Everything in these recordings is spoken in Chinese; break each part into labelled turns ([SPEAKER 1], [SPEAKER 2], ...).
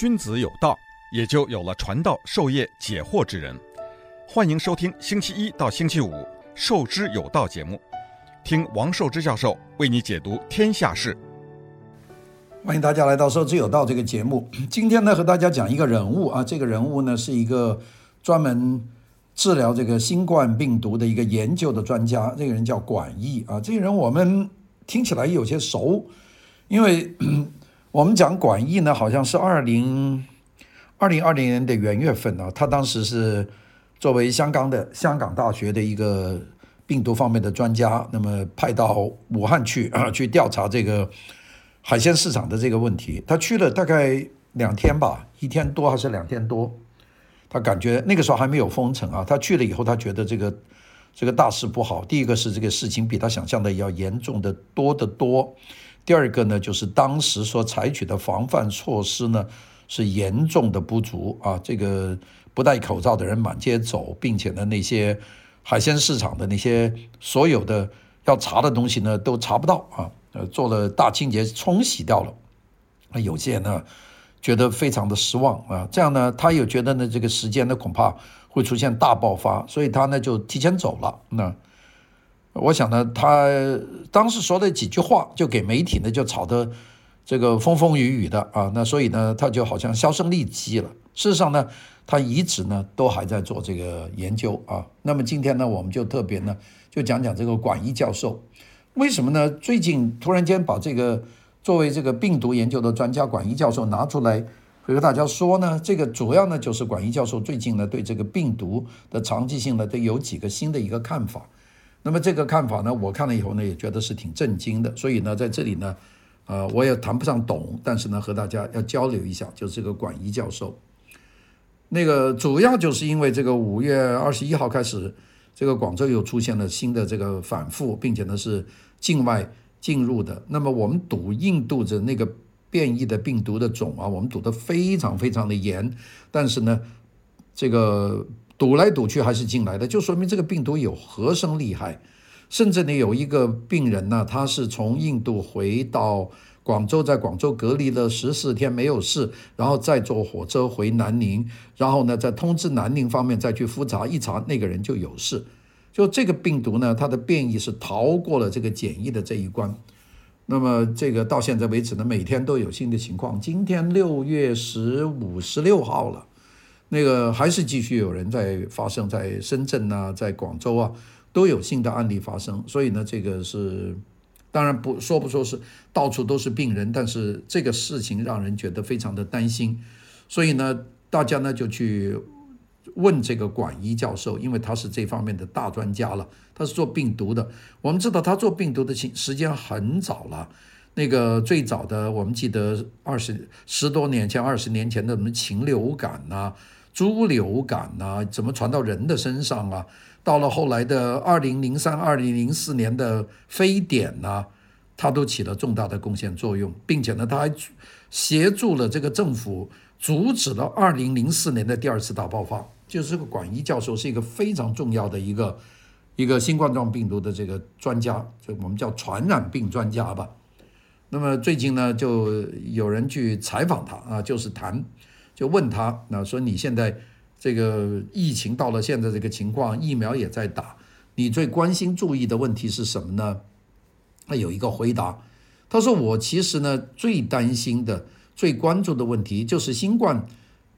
[SPEAKER 1] 君子有道，也就有了传道授业解惑之人。欢迎收听星期一到星期五《授之有道》节目，听王寿之教授为你解读天下事。
[SPEAKER 2] 欢迎大家来到《授之有道》这个节目。今天呢，和大家讲一个人物啊，这个人物呢是一个专门治疗这个新冠病毒的一个研究的专家。这个人叫管义啊，这个人我们听起来有些熟，因为。我们讲管义呢，好像是二零二零二零年的元月份呢，他当时是作为香港的香港大学的一个病毒方面的专家，那么派到武汉去啊，去调查这个海鲜市场的这个问题。他去了大概两天吧，一天多还是两天多？他感觉那个时候还没有封城啊。他去了以后，他觉得这个这个大事不好。第一个是这个事情比他想象的要严重的多得多。第二个呢，就是当时所采取的防范措施呢，是严重的不足啊。这个不戴口罩的人满街走，并且呢，那些海鲜市场的那些所有的要查的东西呢，都查不到啊。呃，做了大清洁，冲洗掉了。那有些人呢，觉得非常的失望啊。这样呢，他又觉得呢，这个时间呢，恐怕会出现大爆发，所以他呢，就提前走了。那。我想呢，他当时说的几句话，就给媒体呢就炒得这个风风雨雨的啊，那所以呢，他就好像销声匿迹了。事实上呢，他一直呢都还在做这个研究啊。那么今天呢，我们就特别呢就讲讲这个管义教授，为什么呢？最近突然间把这个作为这个病毒研究的专家管义教授拿出来和大家说呢？这个主要呢就是管义教授最近呢对这个病毒的长期性呢都有几个新的一个看法。那么这个看法呢，我看了以后呢，也觉得是挺震惊的。所以呢，在这里呢，呃，我也谈不上懂，但是呢，和大家要交流一下，就是这个管义教授。那个主要就是因为这个五月二十一号开始，这个广州又出现了新的这个反复，并且呢是境外进入的。那么我们赌印度的那个变异的病毒的种啊，我们赌得非常非常的严，但是呢，这个。堵来堵去还是进来的，就说明这个病毒有何生厉害。甚至呢，有一个病人呢，他是从印度回到广州，在广州隔离了十四天没有事，然后再坐火车回南宁，然后呢，再通知南宁方面再去复查，一查那个人就有事。就这个病毒呢，它的变异是逃过了这个检疫的这一关。那么这个到现在为止呢，每天都有新的情况。今天六月十五、十六号了。那个还是继续有人在发生，在深圳呐、在广州啊，都有新的案例发生。所以呢，这个是当然不说不说是到处都是病人，但是这个事情让人觉得非常的担心。所以呢，大家呢就去问这个管医教授，因为他是这方面的大专家了，他是做病毒的。我们知道他做病毒的时间很早了，那个最早的我们记得二十十多年前、二十年前的什么禽流感呐、猪流感呐、怎么传到人的身上啊？到了后来的二零零三、二零零四年的非典呐、啊，它都起了重大的贡献作用，并且呢，他还协助了这个政府阻止了二零零四年的第二次大爆发。就是这个管义教授是一个非常重要的一个一个新冠状病毒的这个专家，就我们叫传染病专家吧。那么最近呢，就有人去采访他啊，就是谈。就问他，那说你现在这个疫情到了现在这个情况，疫苗也在打，你最关心注意的问题是什么呢？他有一个回答，他说我其实呢最担心的、最关注的问题就是新冠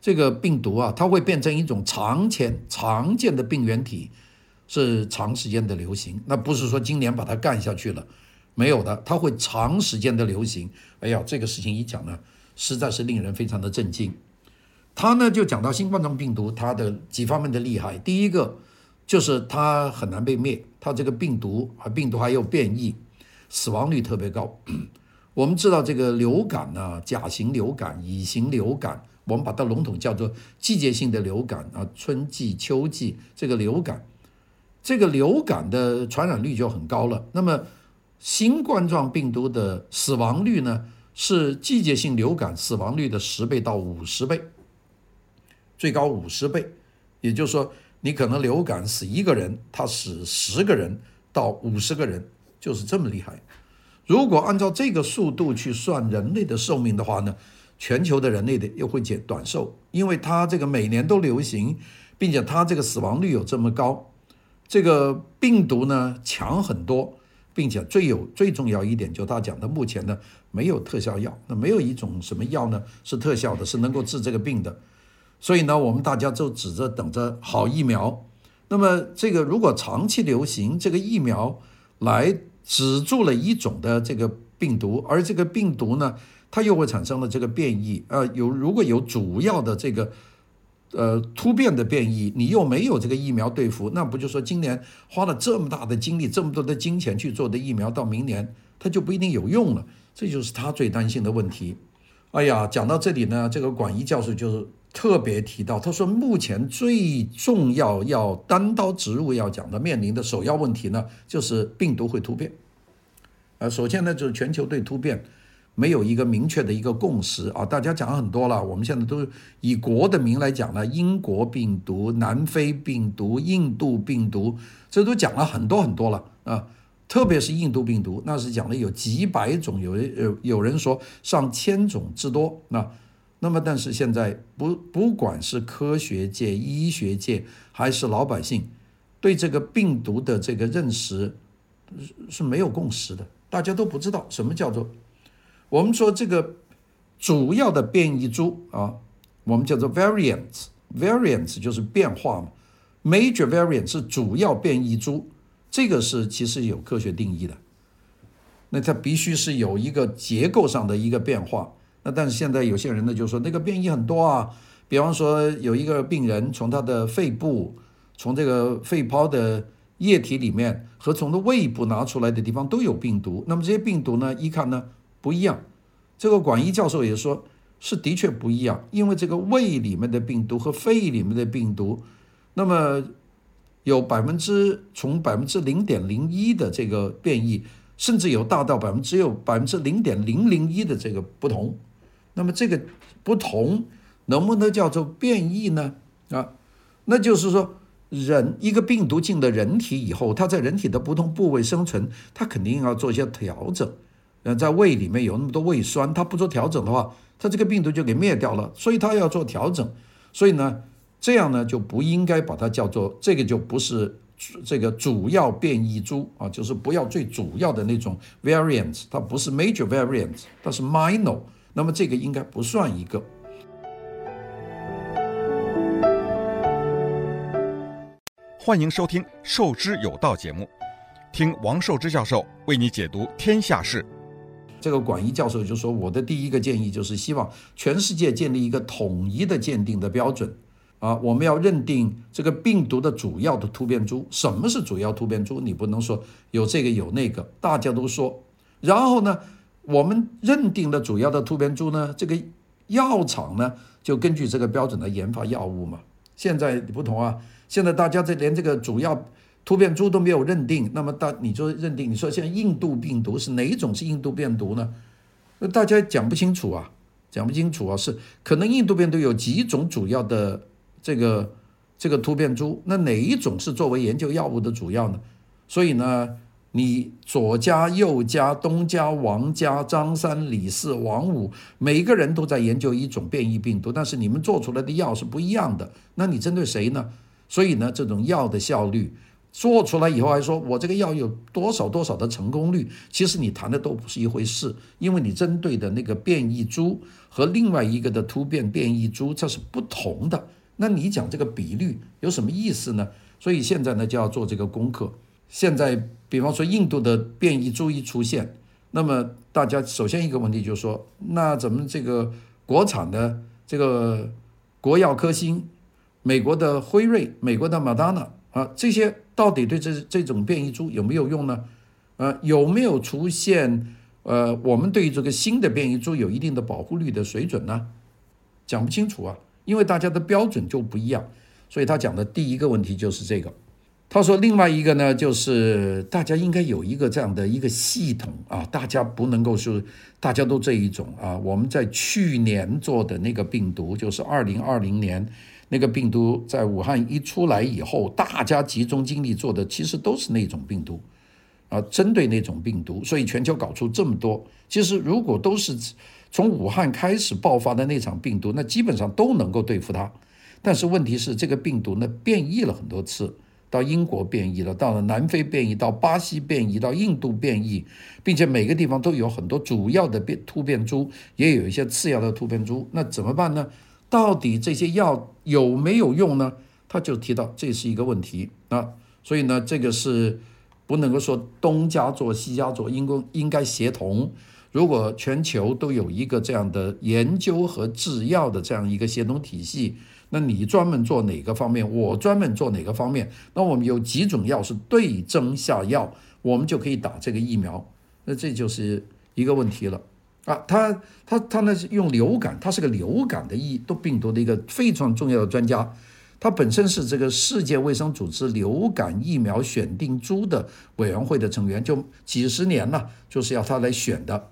[SPEAKER 2] 这个病毒啊，它会变成一种常见常见的病原体，是长时间的流行。那不是说今年把它干下去了，没有的，它会长时间的流行。哎呀，这个事情一讲呢，实在是令人非常的震惊。他呢就讲到新冠状病毒它的几方面的厉害，第一个就是它很难被灭，它这个病毒啊病毒还有变异，死亡率特别高。我们知道这个流感呢，甲型流感、乙型流感，我们把它笼统叫做季节性的流感啊，春季、秋季这个流感，这个流感的传染率就很高了。那么新冠状病毒的死亡率呢，是季节性流感死亡率的十倍到五十倍。最高五十倍，也就是说，你可能流感死一个人，他死十个人到五十个人，就是这么厉害。如果按照这个速度去算人类的寿命的话呢，全球的人类的又会减短寿，因为它这个每年都流行，并且它这个死亡率有这么高，这个病毒呢强很多，并且最有最重要一点，就他讲的目前呢没有特效药，那没有一种什么药呢是特效的，是能够治这个病的，所以呢我们大家就指着等着好疫苗。那么这个如果长期流行，这个疫苗来止住了一种的这个病毒，而这个病毒呢，它又会产生了这个变异。呃，有如果有主要的这个呃突变的变异，你又没有这个疫苗对付，那不就说今年花了这么大的精力、这么多的金钱去做的疫苗，到明年它就不一定有用了。这就是他最担心的问题。哎呀，讲到这里呢，这个管一教授就是。特别提到，他说目前最重要要单刀直入要讲的面临的首要问题呢，就是病毒会突变。呃，首先呢，就是全球对突变没有一个明确的一个共识啊，大家讲了很多了，我们现在都以国的名来讲呢，英国病毒、南非病毒、印度病毒，这都讲了很多很多了啊，特别是印度病毒，那是讲了有几百种，有有有人说上千种之多，那。那么，但是现在不不管是科学界、医学界还是老百姓，对这个病毒的这个认识是没有共识的。大家都不知道什么叫做我们说这个主要的变异株啊，我们叫做 variants，variants 就是变化嘛。Major variant 是主要变异株，这个是其实有科学定义的。那它必须是有一个结构上的一个变化。那但是现在有些人呢就说那个变异很多啊，比方说有一个病人从他的肺部，从这个肺泡的液体里面和从他胃部拿出来的地方都有病毒。那么这些病毒呢一看呢不一样，这个管一教授也说是的确不一样，因为这个胃里面的病毒和肺里面的病毒，那么有百分之从百分之零点零一的这个变异，甚至有大到百分之有百分之零点零零一的这个不同。那么这个不同能不能叫做变异呢？啊，那就是说，人一个病毒进了人体以后，它在人体的不同部位生存，它肯定要做一些调整。呃，在胃里面有那么多胃酸，它不做调整的话，它这个病毒就给灭掉了。所以它要做调整。所以呢，这样呢就不应该把它叫做这个就不是这个主要变异株啊，就是不要最主要的那种 variants，它不是 major variants，它是 minor。那么这个应该不算一个。
[SPEAKER 1] 欢迎收听《授之有道》节目，听王寿之教授为你解读天下事。
[SPEAKER 2] 这个管一教授就说：“我的第一个建议就是希望全世界建立一个统一的鉴定的标准啊，我们要认定这个病毒的主要的突变株。什么是主要突变株？你不能说有这个有那个，大家都说。然后呢？”我们认定的主要的突变株呢，这个药厂呢就根据这个标准来研发药物嘛。现在不同啊，现在大家这连这个主要突变株都没有认定，那么大你就认定，你说现在印度病毒是哪一种是印度病毒呢？那大家讲不清楚啊，讲不清楚啊，是可能印度病毒有几种主要的这个这个突变株，那哪一种是作为研究药物的主要呢？所以呢？你左家右家东家王家张三李四王五，每个人都在研究一种变异病毒，但是你们做出来的药是不一样的。那你针对谁呢？所以呢，这种药的效率做出来以后还说我这个药有多少多少的成功率，其实你谈的都不是一回事，因为你针对的那个变异株和另外一个的突变变异株这是不同的。那你讲这个比率有什么意思呢？所以现在呢就要做这个功课。现在，比方说印度的变异株一出现，那么大家首先一个问题就是说，那咱们这个国产的这个国药科兴、美国的辉瑞、美国的 Moderna 啊，这些到底对这这种变异株有没有用呢？呃，有没有出现呃，我们对于这个新的变异株有一定的保护率的水准呢？讲不清楚啊，因为大家的标准就不一样，所以他讲的第一个问题就是这个。他说：“另外一个呢，就是大家应该有一个这样的一个系统啊，大家不能够说大家都这一种啊。我们在去年做的那个病毒，就是二零二零年那个病毒在武汉一出来以后，大家集中精力做的其实都是那种病毒啊，针对那种病毒，所以全球搞出这么多。其实如果都是从武汉开始爆发的那场病毒，那基本上都能够对付它。但是问题是，这个病毒呢变异了很多次，到英国变异了，到了南非变异，到巴西变异，到印度变异，并且每个地方都有很多主要的变突变株，也有一些次要的突变株。那怎么办呢？到底这些药有没有用呢？他就提到这是一个问题啊，所以呢，这个是不能够说东家做西家做，应该应该协同。如果全球都有一个这样的研究和制药的这样一个协同体系，那你专门做哪个方面，我专门做哪个方面，那我们有几种药是对症下药，我们就可以打这个疫苗。那这就是一个问题了啊！他他他呢是用流感，他是个流感的疫都病毒的一个非常重要的专家，他本身是这个世界卫生组织流感疫苗选定株的委员会的成员，就几十年了，就是要他来选的。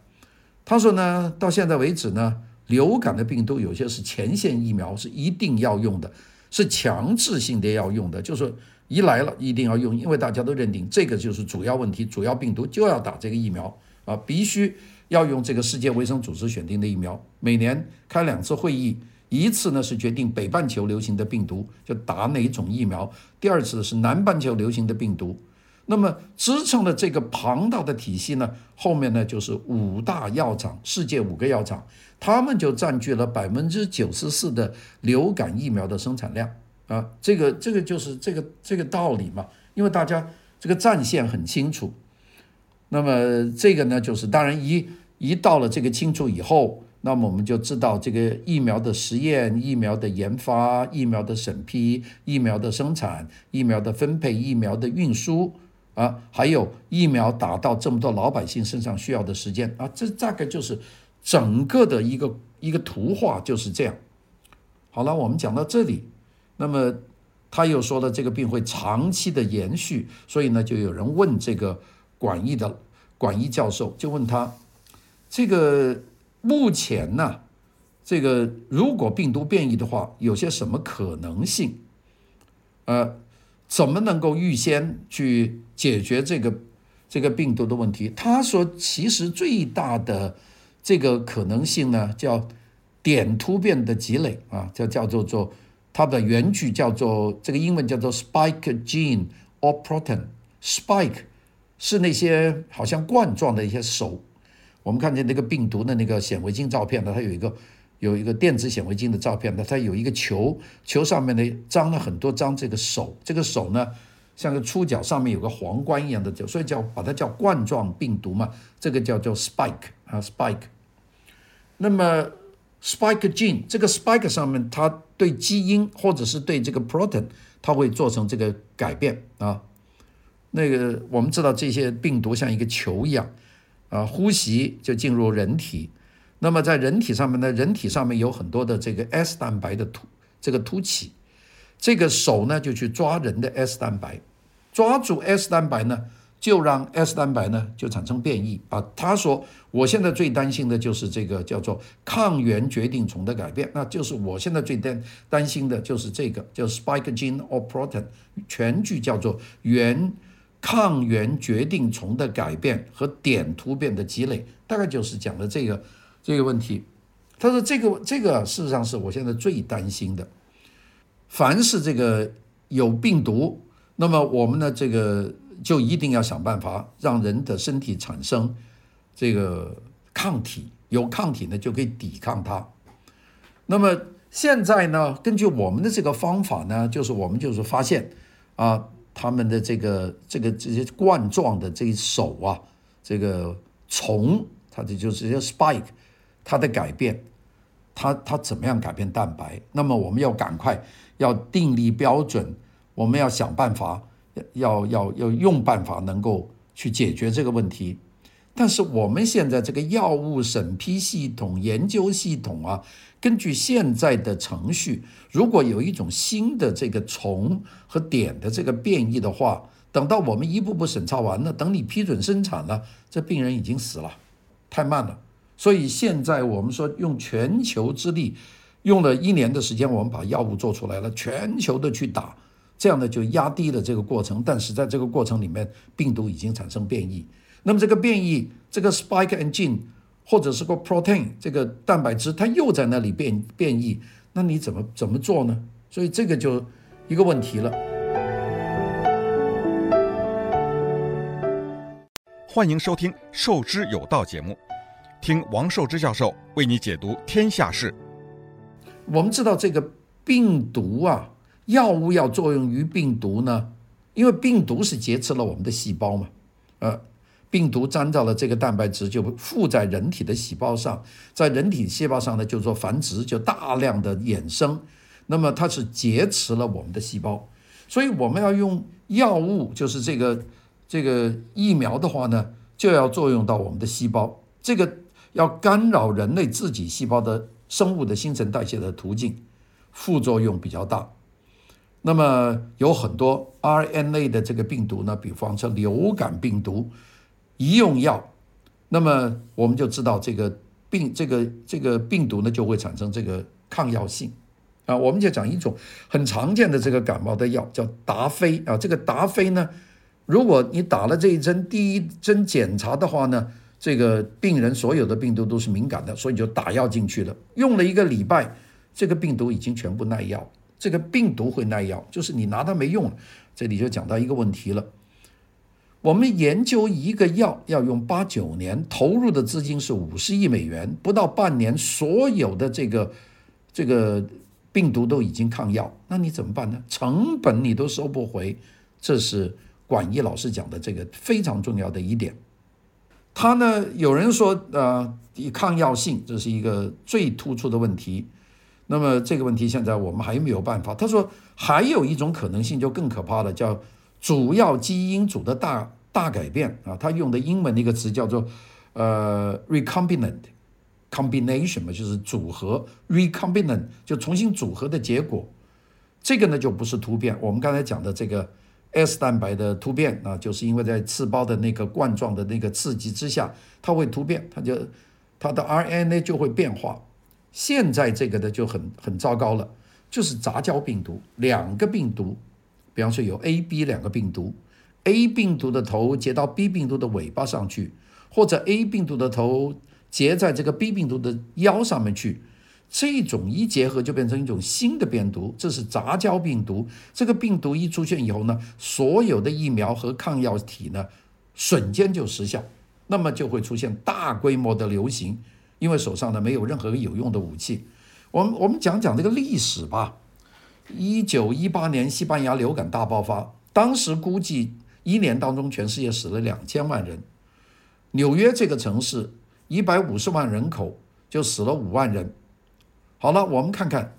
[SPEAKER 2] 他说呢，到现在为止呢，流感的病毒有些是前线疫苗是一定要用的，是强制性的要用的，就是一来了一定要用，因为大家都认定这个就是主要问题，主要病毒就要打这个疫苗啊，必须要用这个世界卫生组织选定的疫苗。每年开两次会议，一次呢是决定北半球流行的病毒就打哪种疫苗，第二次是南半球流行的病毒。那么支撑的这个庞大的体系呢，后面呢就是五大药厂，世界五个药厂，他们就占据了百分之九十四的流感疫苗的生产量啊，这个这个就是这个这个道理嘛，因为大家这个战线很清楚。那么这个呢，就是当然一一到了这个清楚以后，那么我们就知道这个疫苗的实验、疫苗的研发、疫苗的审批、疫苗的生产、疫苗的分配、疫苗的运输。啊，还有疫苗打到这么多老百姓身上需要的时间啊，这大概就是整个的一个一个图画就是这样。好了，我们讲到这里，那么他又说了这个病会长期的延续，所以呢，就有人问这个管义的管义教授，就问他这个目前呢，这个如果病毒变异的话，有些什么可能性？呃。怎么能够预先去解决这个这个病毒的问题？他说，其实最大的这个可能性呢，叫点突变的积累啊，叫叫做做它的原句叫做这个英文叫做 spike gene or protein。spike 是那些好像冠状的一些手，我们看见那个病毒的那个显微镜照片呢，它有一个。有一个电子显微镜的照片呢，它有一个球，球上面呢张了很多张这个手，这个手呢像个触角上面有个皇冠一样的，所以叫把它叫冠状病毒嘛，这个叫做 spike 啊 spike。那么 spike gene 这个 spike 上面它对基因或者是对这个 protein 它会做成这个改变啊。那个我们知道这些病毒像一个球一样啊，呼吸就进入人体。那么在人体上面呢，人体上面有很多的这个 S 蛋白的突这个突起，这个手呢就去抓人的 S 蛋白，抓住 S 蛋白呢，就让 S 蛋白呢就产生变异啊。他说，我现在最担心的就是这个叫做抗原决定丛的改变，那就是我现在最担担心的就是这个叫 spike gene or protein，全句叫做原抗原决定丛的改变和点突变的积累，大概就是讲的这个。这个问题，他说：“这个这个事实上是我现在最担心的。凡是这个有病毒，那么我们呢，这个就一定要想办法让人的身体产生这个抗体，有抗体呢就可以抵抗它。那么现在呢，根据我们的这个方法呢，就是我们就是发现啊，他们的这个这个这些冠状的这一手啊，这个虫，它的就是叫 spike。”它的改变，它它怎么样改变蛋白？那么我们要赶快要订立标准，我们要想办法，要要要用办法能够去解决这个问题。但是我们现在这个药物审批系统、研究系统啊，根据现在的程序，如果有一种新的这个虫和点的这个变异的话，等到我们一步步审查完了，等你批准生产了，这病人已经死了，太慢了。所以现在我们说用全球之力，用了一年的时间，我们把药物做出来了，全球的去打，这样呢就压低了这个过程。但是在这个过程里面，病毒已经产生变异。那么这个变异，这个 spike and gene 或者是个 protein 这个蛋白质，它又在那里变变异，那你怎么怎么做呢？所以这个就一个问题了。
[SPEAKER 1] 欢迎收听《授之有道》节目，听王寿之教授为你解读天下事。
[SPEAKER 2] 我们知道这个病毒啊，药物要作用于病毒呢，因为病毒是劫持了我们的细胞嘛，呃。病毒沾到了这个蛋白质，就附在人体的细胞上，在人体细胞上呢，就做繁殖，就大量的衍生。那么它是劫持了我们的细胞，所以我们要用药物，就是这个这个疫苗的话呢，就要作用到我们的细胞，这个要干扰人类自己细胞的生物的新陈代谢的途径，副作用比较大。那么有很多 RNA 的这个病毒呢，比方说流感病毒。一用药，那么我们就知道这个病，这个这个病毒呢就会产生这个抗药性啊。我们就讲一种很常见的这个感冒的药叫达菲啊。这个达菲呢，如果你打了这一针，第一针检查的话呢，这个病人所有的病毒都是敏感的，所以就打药进去了。用了一个礼拜，这个病毒已经全部耐药。这个病毒会耐药，就是你拿它没用了。这里就讲到一个问题了。我们研究一个药要用八九年，投入的资金是五十亿美元，不到半年，所有的这个这个病毒都已经抗药，那你怎么办呢？成本你都收不回，这是管义老师讲的这个非常重要的一点。他呢，有人说，呃，抗药性这是一个最突出的问题。那么这个问题现在我们还没有办法。他说还有一种可能性就更可怕了，叫。主要基因组的大大改变啊，他用的英文的一个词叫做呃 recombinant combination 嘛，就是组合 recombinant 就重新组合的结果。这个呢就不是突变，我们刚才讲的这个 S 蛋白的突变啊，就是因为在刺胞的那个冠状的那个刺激之下，它会突变，它就它的 RNA 就会变化。现在这个的就很很糟糕了，就是杂交病毒，两个病毒。比方说有 A、B 两个病毒，A 病毒的头结到 B 病毒的尾巴上去，或者 A 病毒的头结在这个 B 病毒的腰上面去，这种一结合就变成一种新的病毒，这是杂交病毒。这个病毒一出现以后呢，所有的疫苗和抗药体呢瞬间就失效，那么就会出现大规模的流行，因为手上呢没有任何有用的武器。我们我们讲讲这个历史吧。一九一八年西班牙流感大爆发，当时估计一年当中全世界死了两千万人。纽约这个城市一百五十万人口就死了五万人。好了，我们看看，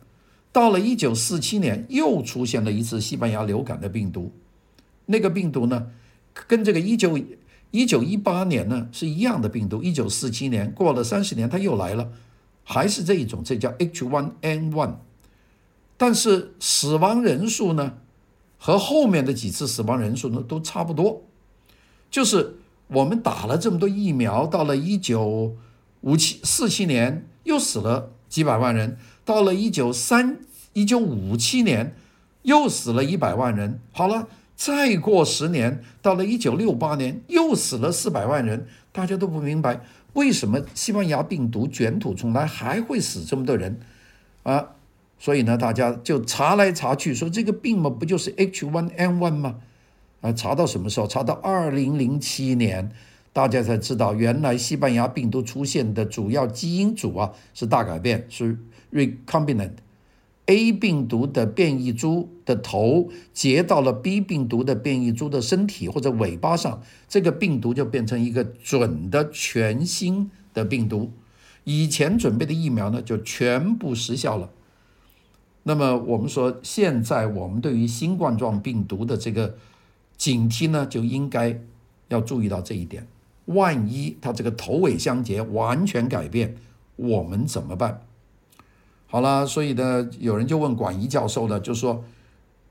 [SPEAKER 2] 到了一九四七年又出现了一次西班牙流感的病毒，那个病毒呢，跟这个一九一九一八年呢是一样的病毒。一九四七年过了三十年，它又来了，还是这一种，这叫 H1N1。但是死亡人数呢，和后面的几次死亡人数呢都差不多，就是我们打了这么多疫苗，到了一九五七四七年又死了几百万人，到了一九三一九五七年又死了一百万人，好了，再过十年，到了一九六八年又死了四百万人，大家都不明白为什么西班牙病毒卷土重来还会死这么多人啊？所以呢，大家就查来查去，说这个病嘛，不就是 H1N1 吗？啊，查到什么时候？查到二零零七年，大家才知道，原来西班牙病毒出现的主要基因组啊是大改变，是 recombinant。A 病毒的变异株的头结到了 B 病毒的变异株的身体或者尾巴上，这个病毒就变成一个准的全新的病毒。以前准备的疫苗呢，就全部失效了。那么我们说，现在我们对于新冠状病毒的这个警惕呢，就应该要注意到这一点。万一它这个头尾相结，完全改变，我们怎么办？好了，所以呢，有人就问管一教授呢，就说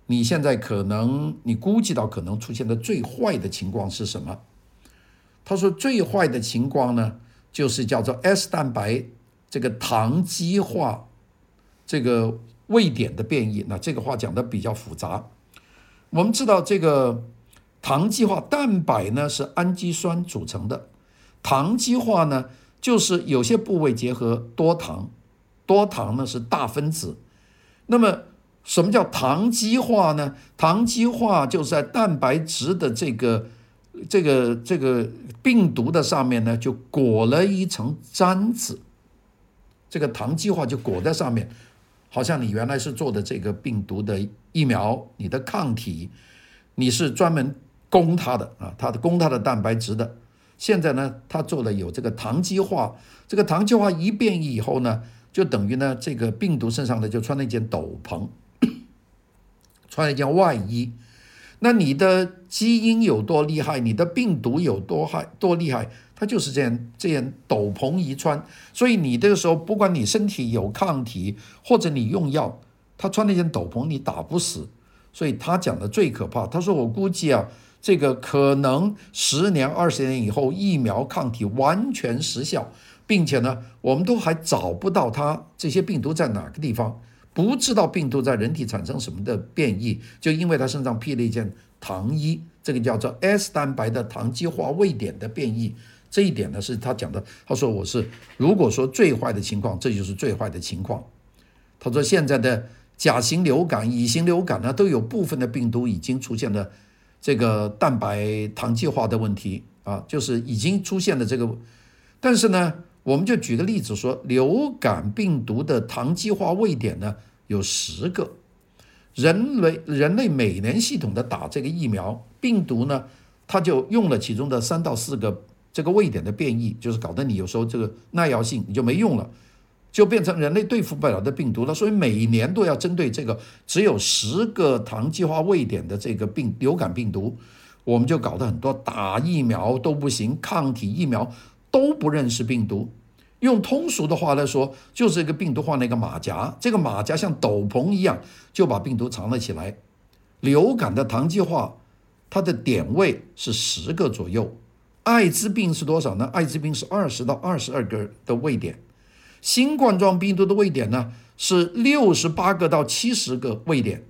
[SPEAKER 2] 你现在可能你估计到可能出现的最坏的情况是什么？他说最坏的情况呢，就是叫做 S 蛋白这个糖基化这个。位点的变异，那这个话讲的比较复杂。我们知道这个糖基化蛋白呢是氨基酸组成的，糖基化呢就是有些部位结合多糖，多糖呢是大分子。那么什么叫糖基化呢？糖基化就是在蛋白质的这个这个这个病毒的上面呢，就裹了一层毡子。这个糖基化就裹在上面，好像你原来是做的这个病毒的疫苗，你的抗体，你是专门攻它的啊，它的攻它的蛋白质的。现在呢，它做了有这个糖基化，这个糖基化一变异以后呢，就等于呢，这个病毒身上呢就穿了一件斗篷，穿了一件外衣。那你的基因有多厉害，你的病毒有多害多厉害，它就是这样这样斗篷一穿。所以你这个时候，不管你身体有抗体，或者你用药，他穿那件斗篷你打不死。所以他讲的最可怕，他说我估计啊。这个可能十年、二十年以后，疫苗抗体完全失效，并且呢，我们都还找不到它这些病毒在哪个地方，不知道病毒在人体产生什么的变异，就因为它身上披了一件糖衣，这个叫做 S 蛋白的糖基化位点的变异，这一点呢是他讲的。他说我是如果说最坏的情况，这就是最坏的情况。他说现在的甲型流感、乙型流感呢，都有部分的病毒已经出现了。这个蛋白糖基化的问题啊，就是已经出现了这个，但是呢，我们就举个例子说，流感病毒的糖基化位点呢有十个，人类人类每年系统的打这个疫苗，病毒呢，它就用了其中的三到四个这个位点的变异，就是搞得你有时候这个耐药性你就没用了。就变成人类对付不了的病毒了，所以每年都要针对这个只有十个糖基化位点的这个病流感病毒，我们就搞得很多打疫苗都不行，抗体疫苗都不认识病毒。用通俗的话来说，就是一个病毒换了一个马甲，这个马甲像斗篷一样就把病毒藏了起来。流感的糖基化，它的点位是十个左右，艾滋病是多少呢？艾滋病是二十到二十二个的位点。新冠状病毒的位点呢是六十八个到七十个位点，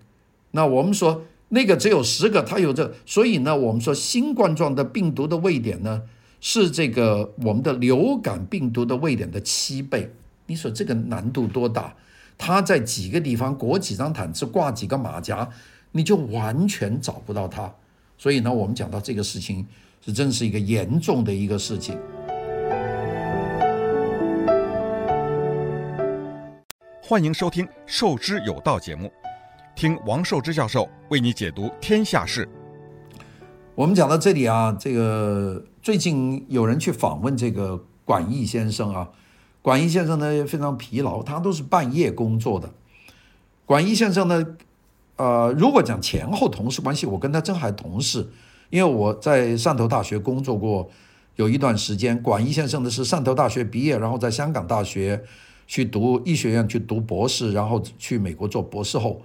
[SPEAKER 2] 那我们说那个只有十个，它有这，所以呢，我们说新冠状的病毒的位点呢是这个我们的流感病毒的位点的七倍。你说这个难度多大？它在几个地方裹几张毯子，挂几个马甲，你就完全找不到它。所以呢，我们讲到这个事情是真是一个严重的一个事情。
[SPEAKER 1] 欢迎收听《受之有道》节目，听王寿之教授为你解读天下事。
[SPEAKER 2] 我们讲到这里啊，这个最近有人去访问这个管义先生啊，管义先生呢非常疲劳，他都是半夜工作的。管义先生呢，呃，如果讲前后同事关系，我跟他真还同事，因为我在汕头大学工作过有一段时间。管义先生呢是汕头大学毕业，然后在香港大学。去读医学院去读博士，然后去美国做博士后，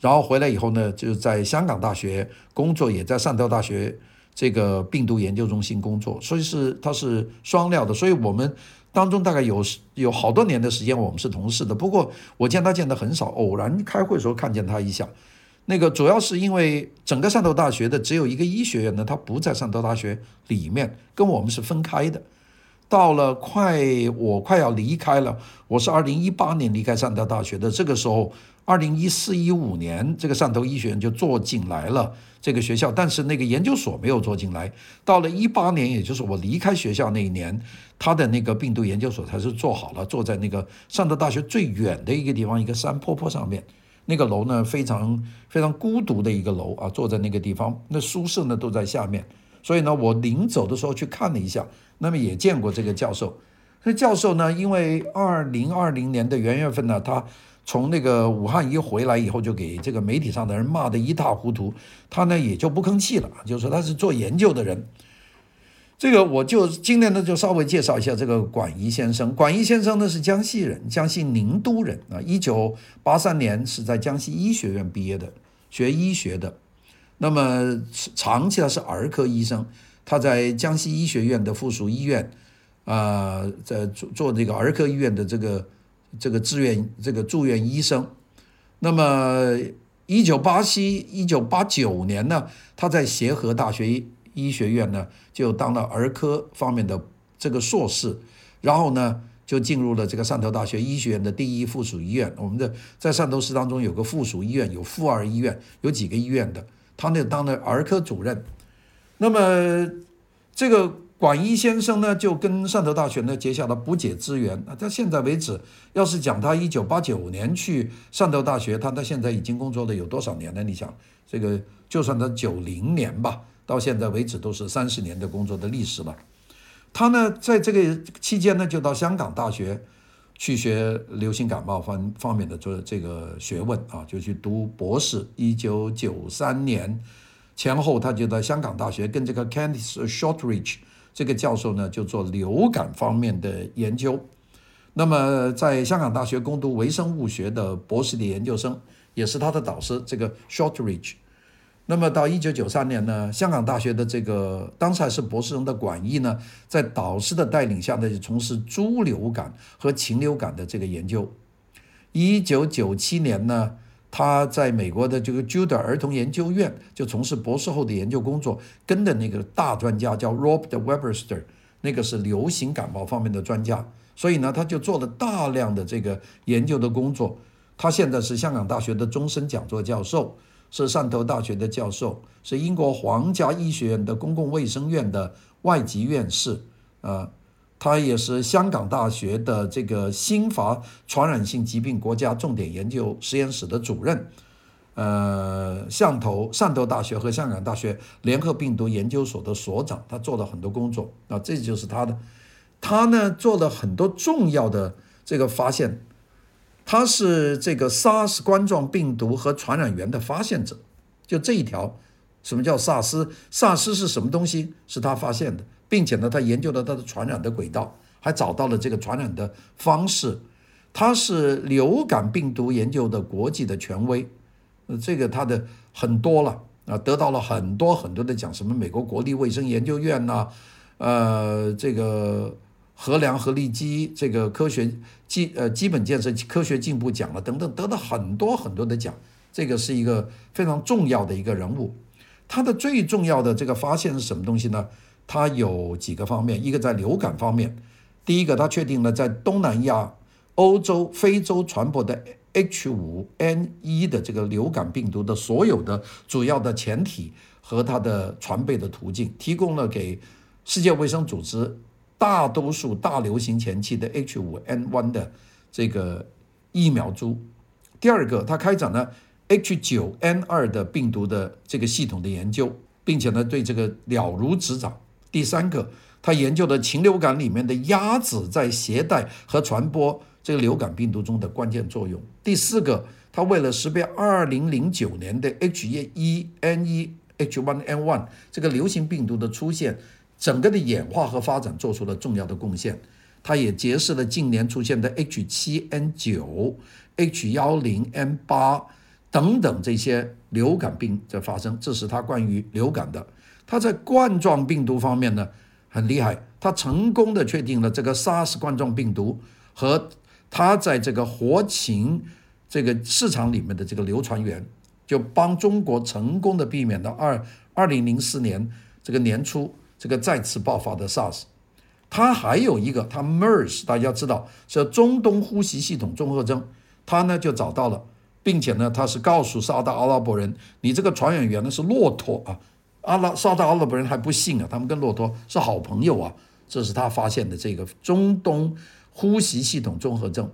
[SPEAKER 2] 然后回来以后呢，就在香港大学工作，也在汕头大学这个病毒研究中心工作，所以是他是双料的，所以我们当中大概有有好多年的时间我们是同事的。不过我见他见的很少，偶然开会的时候看见他一下。那个主要是因为整个汕头大学的只有一个医学院呢，他不在汕头大学里面，跟我们是分开的。到了快我快要离开了，我是二零一八年离开汕头大学的。这个时候，二零一四一五年，这个汕头医学院就做进来了这个学校，但是那个研究所没有做进来。到了一八年，也就是我离开学校那一年，他的那个病毒研究所才是做好了，坐在那个汕头大学最远的一个地方，一个山坡坡上面。那个楼呢，非常非常孤独的一个楼啊，坐在那个地方，那宿舍呢都在下面。所以呢，我临走的时候去看了一下。那么也见过这个教授，那教授呢，因为二零二零年的元月份呢，他从那个武汉一回来以后，就给这个媒体上的人骂得一塌糊涂，他呢也就不吭气了，就说他是做研究的人。这个我就今天呢就稍微介绍一下这个管义先生。管义先生呢是江西人，江西宁都人啊，一九八三年是在江西医学院毕业的，学医学的，那么长期他是儿科医生。他在江西医学院的附属医院，啊、在做做这个儿科医院的这个这个志愿这个住院医生。那么，一九八七一九八九年呢，他在协和大学医学院呢就当了儿科方面的这个硕士。然后呢，就进入了这个汕头大学医学院的第一附属医院。我们的在汕头市当中有个附属医院，有附二医院，有几个医院的。他那当了儿科主任。那么这个管一先生呢，就跟汕头大学呢结下了不解之缘。那，到现在为止，要是讲他一九八九年去汕头大学，他到现在已经工作了有多少年了？你想，这个就算他九零年吧，到现在为止都是三十年的工作的历史了。他呢，在这个期间呢，就到香港大学去学流行感冒方方面的这这个学问啊，就去读博士。一九九三年前后，他就在香港大学跟这个 Kenneth Shortridge。这个教授呢，就做流感方面的研究。那么，在香港大学攻读微生物学的博士的研究生，也是他的导师，这个 Shortridge。那么，到一九九三年呢，香港大学的这个当时还是博士生的管义呢，在导师的带领下呢，就从事猪流感和禽流感的这个研究。一九九七年呢。他在美国的这个 Judah 儿童研究院就从事博士后的研究工作，跟的那个大专家叫 Robert Webster，那个是流行感冒方面的专家，所以呢，他就做了大量的这个研究的工作。他现在是香港大学的终身讲座教授，是汕头大学的教授，是英国皇家医学院的公共卫生院的外籍院士，啊。他也是香港大学的这个新发传染性疾病国家重点研究实验室的主任，呃，汕头汕头大学和香港大学联合病毒研究所的所长，他做了很多工作啊，这就是他的，他呢做了很多重要的这个发现，他是这个 SARS 冠状病毒和传染源的发现者，就这一条，什么叫萨斯？萨斯是什么东西？是他发现的。并且呢，他研究了它的传染的轨道，还找到了这个传染的方式。他是流感病毒研究的国际的权威，呃，这个他的很多了啊，得到了很多很多的奖，什么美国国立卫生研究院呐、呃，这个荷兰和利基这个科学基呃基本建设科学进步奖了等等，得到很多很多的奖。这个是一个非常重要的一个人物。他的最重要的这个发现是什么东西呢？它有几个方面，一个在流感方面，第一个，它确定了在东南亚、欧洲、非洲传播的 H5N1 的这个流感病毒的所有的主要的前体和它的传播的途径，提供了给世界卫生组织大多数大流行前期的 H5N1 的这个疫苗株。第二个，它开展了 H9N2 的病毒的这个系统的研究，并且呢，对这个了如指掌。第三个，他研究的禽流感里面的鸭子在携带和传播这个流感病毒中的关键作用。第四个，他为了识别2009年的 H1N1、H1N1 这个流行病毒的出现，整个的演化和发展做出了重要的贡献。他也揭示了近年出现的 H7N9、H10N8 等等这些流感病的发生。这是他关于流感的。他在冠状病毒方面呢，很厉害，他成功的确定了这个 SARS 冠状病毒和他在这个活禽这个市场里面的这个流传源，就帮中国成功的避免了二二零零四年这个年初这个再次爆发的 SARS。他还有一个，他 MERS 大家知道是中东呼吸系统综合征，他呢就找到了，并且呢他是告诉沙特阿拉伯人，你这个传染源呢是骆驼啊。阿拉沙特阿拉伯人还不信啊，他们跟骆驼是好朋友啊。这是他发现的这个中东呼吸系统综合症。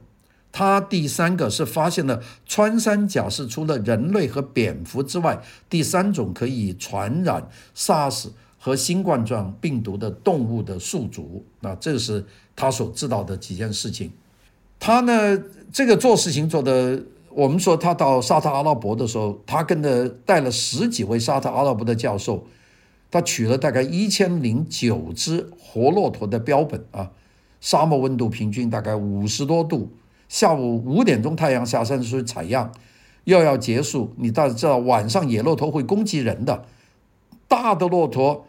[SPEAKER 2] 他第三个是发现了穿山甲是除了人类和蝙蝠之外，第三种可以传染 SARS 和新冠状病毒的动物的宿主。那这是他所知道的几件事情。他呢，这个做事情做的。我们说他到沙特阿拉伯的时候，他跟着带了十几位沙特阿拉伯的教授，他取了大概一千零九只活骆驼的标本啊，沙漠温度平均大概五十多度，下午五点钟太阳下山的时候采样，又要结束，你大家知道晚上野骆驼会攻击人的，大的骆驼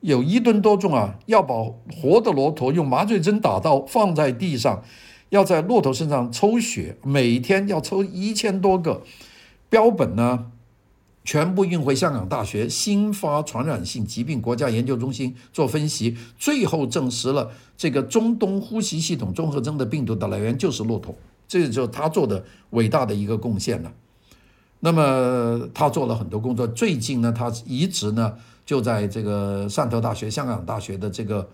[SPEAKER 2] 有一吨多重啊，要把活的骆驼用麻醉针打到放在地上。要在骆驼身上抽血，每天要抽一千多个。标本呢，全部运回香港大学新发传染性疾病国家研究中心做分析，最后证实了这个中东呼吸系统综合征的病毒的来源就是骆驼，这就是他做的伟大的一个贡献了。那么他做了很多工作，最近呢，他一直呢就在这个汕头大学、香港大学的这个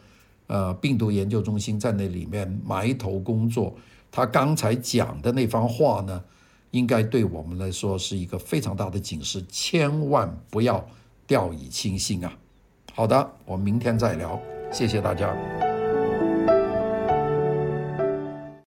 [SPEAKER 2] 呃病毒研究中心在那里面埋头工作。他刚才讲的那番话呢，应该对我们来说是一个非常大的警示，千万不要掉以轻心啊！好的，我们明天再聊，谢谢大家。